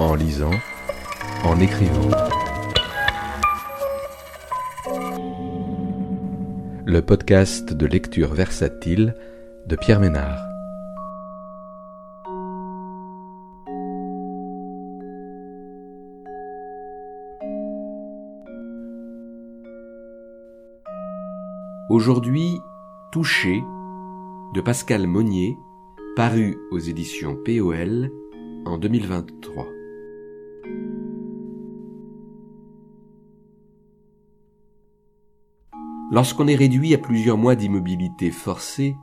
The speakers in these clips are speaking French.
en lisant, en écrivant. Le podcast de lecture versatile de Pierre Ménard. Aujourd'hui, Touché de Pascal Monnier, paru aux éditions POL en 2023. Lorsqu'on est réduit à plusieurs mois d'immobilité forcée,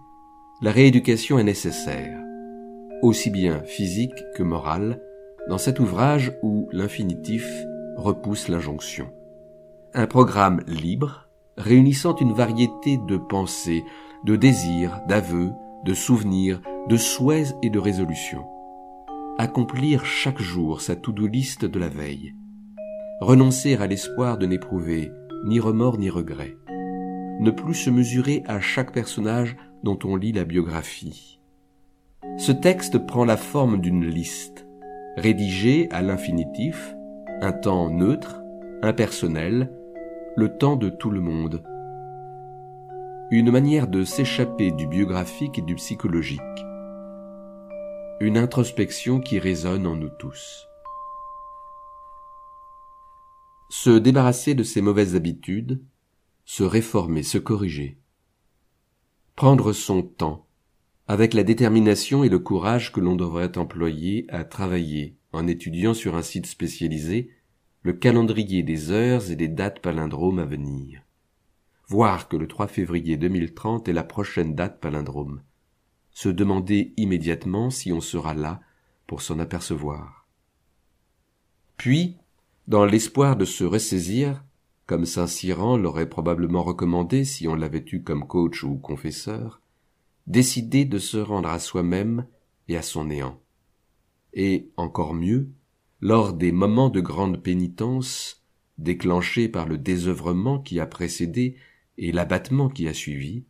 la rééducation est nécessaire, aussi bien physique que morale, dans cet ouvrage où l'infinitif repousse l'injonction. Un programme libre, réunissant une variété de pensées, de désirs, d'aveux, de souvenirs, de souhaits et de résolutions. Accomplir chaque jour sa to-do liste de la veille. Renoncer à l'espoir de n'éprouver ni remords ni regrets. Ne plus se mesurer à chaque personnage dont on lit la biographie. Ce texte prend la forme d'une liste, rédigée à l'infinitif, un temps neutre, impersonnel, le temps de tout le monde. Une manière de s'échapper du biographique et du psychologique. Une introspection qui résonne en nous tous. Se débarrasser de ses mauvaises habitudes, se réformer, se corriger. Prendre son temps, avec la détermination et le courage que l'on devrait employer à travailler en étudiant sur un site spécialisé le calendrier des heures et des dates palindromes à venir. Voir que le 3 février 2030 est la prochaine date palindrome. Se demander immédiatement si on sera là pour s'en apercevoir. Puis, dans l'espoir de se ressaisir, comme Saint Cyran l'aurait probablement recommandé si on l'avait eu comme coach ou confesseur, décider de se rendre à soi-même et à son néant. Et, encore mieux, lors des moments de grande pénitence, déclenchés par le désœuvrement qui a précédé et l'abattement qui a suivi,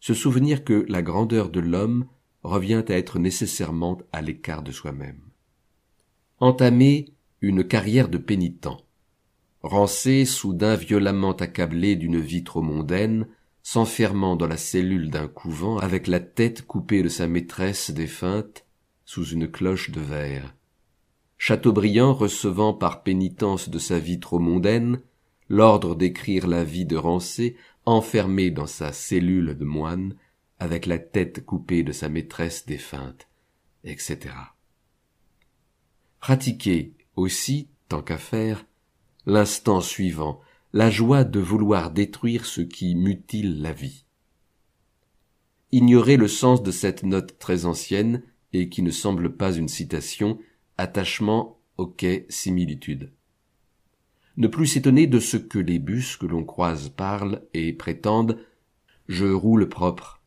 se souvenir que la grandeur de l'homme revient à être nécessairement à l'écart de soi-même. Entamer une carrière de pénitent. Rancer, soudain violemment accablé d'une vie trop mondaine, s'enfermant dans la cellule d'un couvent avec la tête coupée de sa maîtresse défunte sous une cloche de verre, Chateaubriand recevant par pénitence de sa vie trop mondaine l'ordre d'écrire la vie de Rancé, enfermé dans sa cellule de moine, avec la tête coupée de sa maîtresse défunte, etc. Pratiquer aussi, tant qu'à faire, l'instant suivant, la joie de vouloir détruire ce qui mutile la vie. Ignorer le sens de cette note très ancienne, et qui ne semble pas une citation, attachement, quai, similitude. Ne plus s'étonner de ce que les bus que l'on croise parlent et prétendent je roule propre.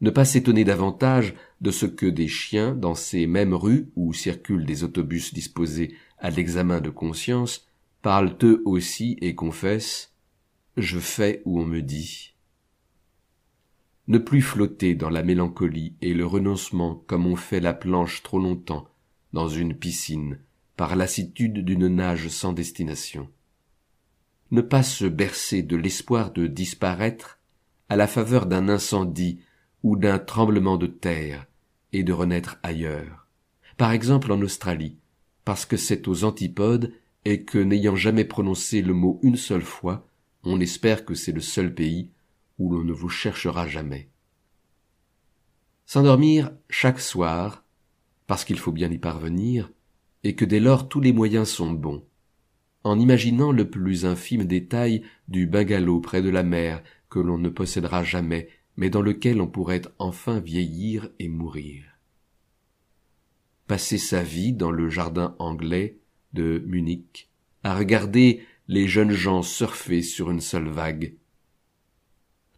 Ne pas s'étonner davantage de ce que des chiens dans ces mêmes rues où circulent des autobus disposés à l'examen de conscience parlent eux aussi et confessent je fais où on me dit. Ne plus flotter dans la mélancolie et le renoncement comme on fait la planche trop longtemps dans une piscine par lassitude d'une nage sans destination. Ne pas se bercer de l'espoir de disparaître à la faveur d'un incendie ou d'un tremblement de terre et de renaître ailleurs, par exemple en Australie, parce que c'est aux antipodes et que n'ayant jamais prononcé le mot une seule fois, on espère que c'est le seul pays où l'on ne vous cherchera jamais. S'endormir chaque soir parce qu'il faut bien y parvenir, et que dès lors tous les moyens sont bons. En imaginant le plus infime détail du bungalow près de la mer que l'on ne possédera jamais, mais dans lequel on pourrait enfin vieillir et mourir. Passer sa vie dans le jardin anglais de Munich, à regarder les jeunes gens surfer sur une seule vague.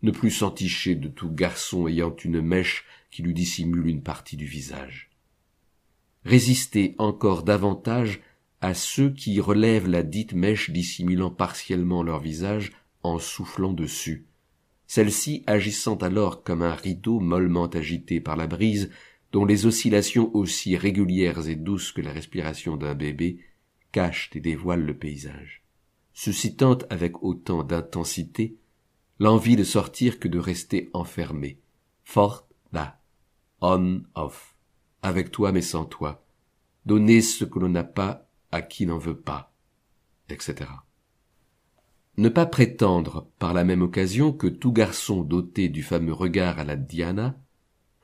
Ne plus s'enticher de tout garçon ayant une mèche qui lui dissimule une partie du visage résister encore davantage à ceux qui relèvent la dite mèche dissimulant partiellement leur visage en soufflant dessus, celle-ci agissant alors comme un rideau mollement agité par la brise dont les oscillations aussi régulières et douces que la respiration d'un bébé cachent et dévoilent le paysage, suscitant avec autant d'intensité l'envie de sortir que de rester enfermé, forte là, on off, avec toi mais sans toi, donner ce que l'on n'a pas à qui n'en veut pas, etc. Ne pas prétendre, par la même occasion, que tout garçon doté du fameux regard à la Diana,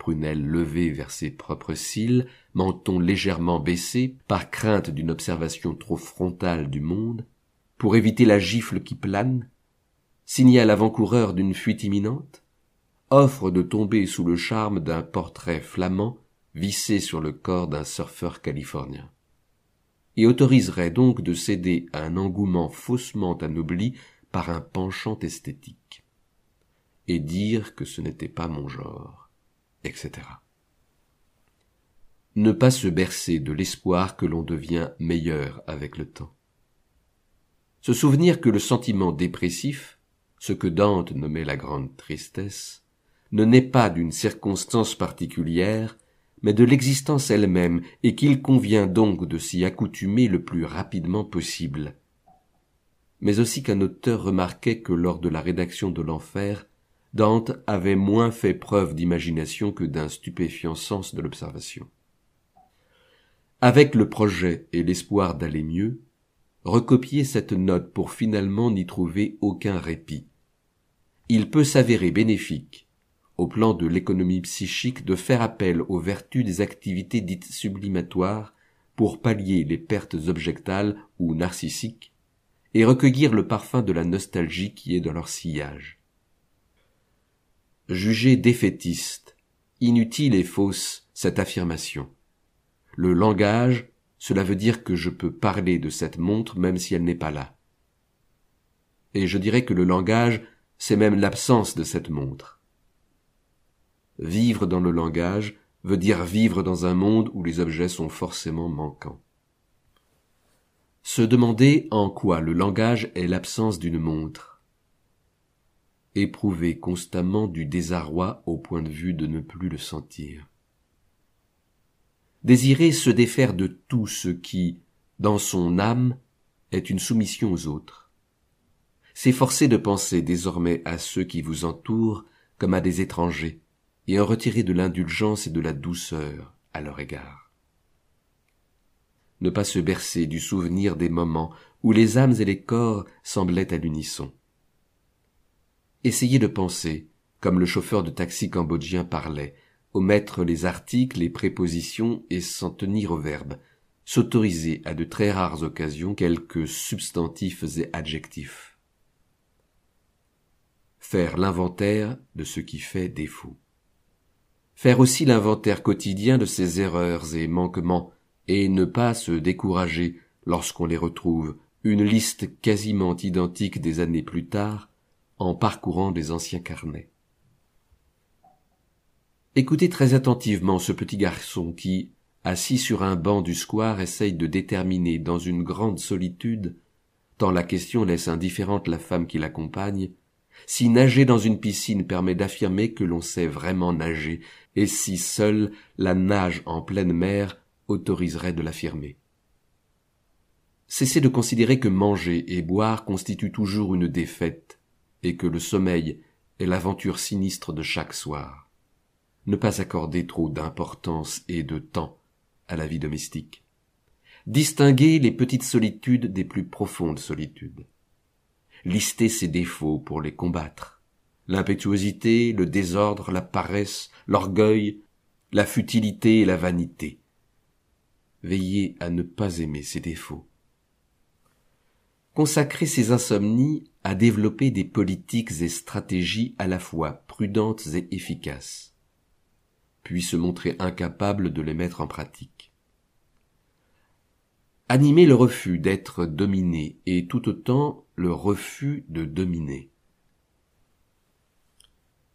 prunelle levée vers ses propres cils, menton légèrement baissé, par crainte d'une observation trop frontale du monde, pour éviter la gifle qui plane, signale avant-coureur d'une fuite imminente, offre de tomber sous le charme d'un portrait flamand vissé sur le corps d'un surfeur californien. Et autoriserait donc de céder à un engouement faussement anobli par un penchant esthétique, et dire que ce n'était pas mon genre, etc. Ne pas se bercer de l'espoir que l'on devient meilleur avec le temps. Se souvenir que le sentiment dépressif, ce que Dante nommait la grande tristesse, ne naît pas d'une circonstance particulière, mais de l'existence elle-même, et qu'il convient donc de s'y accoutumer le plus rapidement possible. Mais aussi qu'un auteur remarquait que lors de la rédaction de l'enfer, Dante avait moins fait preuve d'imagination que d'un stupéfiant sens de l'observation. Avec le projet et l'espoir d'aller mieux, recopier cette note pour finalement n'y trouver aucun répit. Il peut s'avérer bénéfique au plan de l'économie psychique de faire appel aux vertus des activités dites sublimatoires pour pallier les pertes objectales ou narcissiques et recueillir le parfum de la nostalgie qui est dans leur sillage. Jugez défaitiste, inutile et fausse cette affirmation. Le langage, cela veut dire que je peux parler de cette montre même si elle n'est pas là. Et je dirais que le langage, c'est même l'absence de cette montre. Vivre dans le langage veut dire vivre dans un monde où les objets sont forcément manquants. Se demander en quoi le langage est l'absence d'une montre. Éprouver constamment du désarroi au point de vue de ne plus le sentir. Désirer se défaire de tout ce qui, dans son âme, est une soumission aux autres. S'efforcer de penser désormais à ceux qui vous entourent comme à des étrangers, et en retirer de l'indulgence et de la douceur à leur égard. Ne pas se bercer du souvenir des moments où les âmes et les corps semblaient à l'unisson. Essayez de penser, comme le chauffeur de taxi cambodgien parlait, omettre les articles, les prépositions et s'en tenir au verbe, s'autoriser à de très rares occasions quelques substantifs et adjectifs. Faire l'inventaire de ce qui fait défaut. Faire aussi l'inventaire quotidien de ses erreurs et manquements, et ne pas se décourager lorsqu'on les retrouve, une liste quasiment identique des années plus tard, en parcourant des anciens carnets. Écoutez très attentivement ce petit garçon qui, assis sur un banc du square, essaye de déterminer dans une grande solitude, tant la question laisse indifférente la femme qui l'accompagne, si nager dans une piscine permet d'affirmer que l'on sait vraiment nager, et si seule la nage en pleine mer autoriserait de l'affirmer. Cessez de considérer que manger et boire constituent toujours une défaite, et que le sommeil est l'aventure sinistre de chaque soir. Ne pas accorder trop d'importance et de temps à la vie domestique. Distinguer les petites solitudes des plus profondes solitudes lister ses défauts pour les combattre. L'impétuosité, le désordre, la paresse, l'orgueil, la futilité et la vanité. Veillez à ne pas aimer ses défauts. Consacrer ses insomnies à développer des politiques et stratégies à la fois prudentes et efficaces, puis se montrer incapable de les mettre en pratique animer le refus d'être dominé et tout autant le refus de dominer.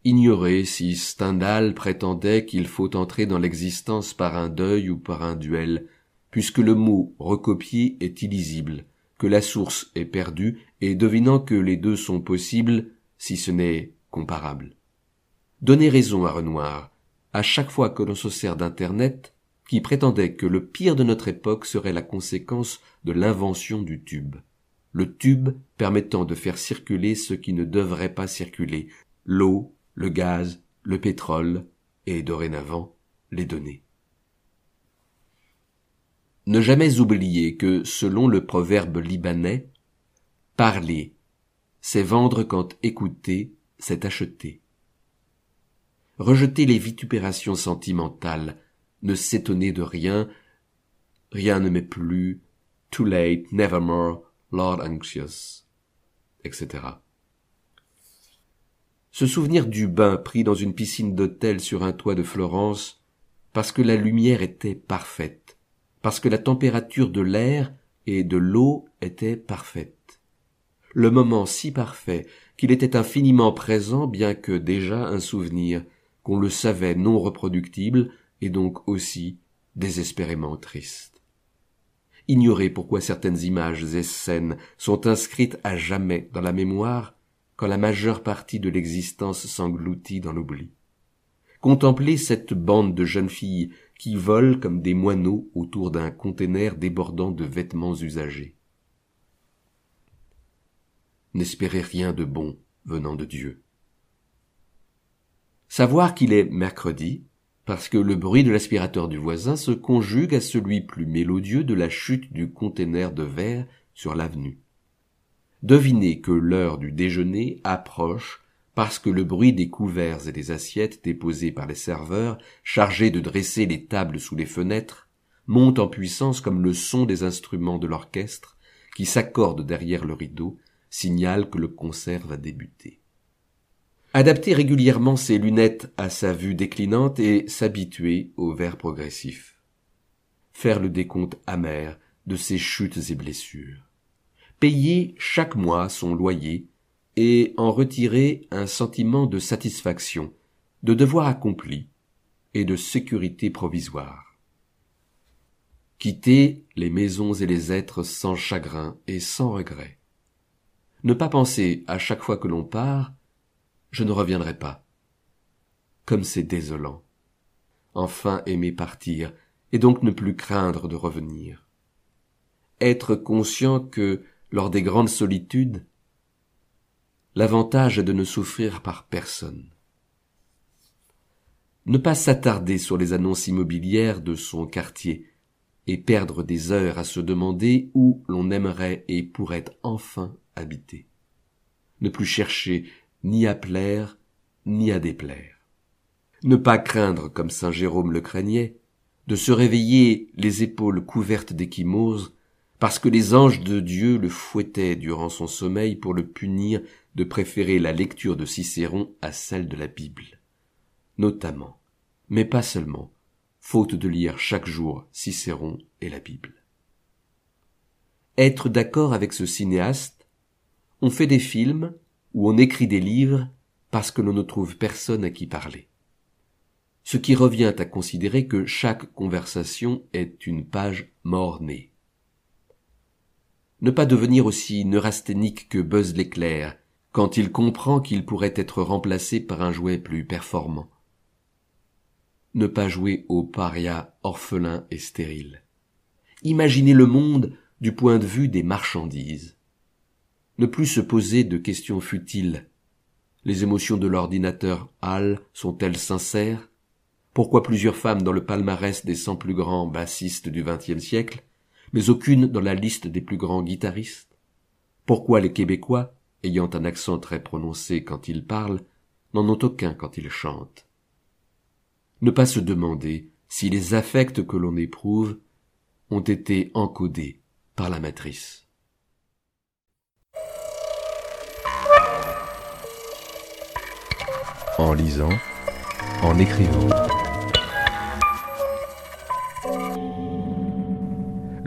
Ignorer si Stendhal prétendait qu'il faut entrer dans l'existence par un deuil ou par un duel, puisque le mot recopié est illisible, que la source est perdue, et devinant que les deux sont possibles, si ce n'est comparable. Donner raison à Renoir, à chaque fois que l'on se sert d'Internet, qui prétendait que le pire de notre époque serait la conséquence de l'invention du tube. Le tube permettant de faire circuler ce qui ne devrait pas circuler, l'eau, le gaz, le pétrole, et dorénavant les données. Ne jamais oublier que, selon le proverbe libanais, parler, c'est vendre quand écouter, c'est acheter. Rejeter les vitupérations sentimentales, ne s'étonner de rien, rien ne m'est plus, too late, nevermore, Lord Anxious, etc. Se souvenir du bain pris dans une piscine d'hôtel sur un toit de Florence, parce que la lumière était parfaite, parce que la température de l'air et de l'eau était parfaite. Le moment si parfait qu'il était infiniment présent bien que déjà un souvenir, qu'on le savait non reproductible et donc aussi désespérément triste. Ignorer pourquoi certaines images et scènes sont inscrites à jamais dans la mémoire quand la majeure partie de l'existence s'engloutit dans l'oubli. Contempler cette bande de jeunes filles qui volent comme des moineaux autour d'un conteneur débordant de vêtements usagés. N'espérez rien de bon venant de Dieu. Savoir qu'il est mercredi, parce que le bruit de l'aspirateur du voisin se conjugue à celui plus mélodieux de la chute du conteneur de verre sur l'avenue. Devinez que l'heure du déjeuner approche parce que le bruit des couverts et des assiettes déposées par les serveurs, chargés de dresser les tables sous les fenêtres, monte en puissance comme le son des instruments de l'orchestre, qui s'accordent derrière le rideau, signale que le concert va débuter. Adapter régulièrement ses lunettes à sa vue déclinante et s'habituer au verre progressif. Faire le décompte amer de ses chutes et blessures. Payer chaque mois son loyer et en retirer un sentiment de satisfaction, de devoir accompli et de sécurité provisoire. Quitter les maisons et les êtres sans chagrin et sans regret. Ne pas penser à chaque fois que l'on part, je ne reviendrai pas. Comme c'est désolant. Enfin aimer partir, et donc ne plus craindre de revenir. Être conscient que, lors des grandes solitudes, l'avantage est de ne souffrir par personne. Ne pas s'attarder sur les annonces immobilières de son quartier et perdre des heures à se demander où l'on aimerait et pourrait enfin habiter. Ne plus chercher ni à plaire ni à déplaire. Ne pas craindre, comme saint Jérôme le craignait, de se réveiller les épaules couvertes d'échymoses parce que les anges de Dieu le fouettaient durant son sommeil pour le punir de préférer la lecture de Cicéron à celle de la Bible. Notamment, mais pas seulement, faute de lire chaque jour Cicéron et la Bible. Être d'accord avec ce cinéaste, on fait des films ou on écrit des livres parce que l'on ne trouve personne à qui parler. Ce qui revient à considérer que chaque conversation est une page mort-née ne pas devenir aussi neurasthénique que Buzz l'éclair, quand il comprend qu'il pourrait être remplacé par un jouet plus performant. Ne pas jouer au paria orphelin et stérile. Imaginer le monde du point de vue des marchandises. Ne plus se poser de questions futiles. Les émotions de l'ordinateur HAL sont-elles sincères? Pourquoi plusieurs femmes dans le palmarès des cent plus grands bassistes du XXe siècle mais aucune dans la liste des plus grands guitaristes? Pourquoi les Québécois, ayant un accent très prononcé quand ils parlent, n'en ont aucun quand ils chantent Ne pas se demander si les affects que l'on éprouve ont été encodés par la matrice. En lisant, en écrivant.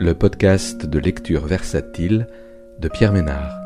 le podcast de lecture versatile de Pierre Ménard.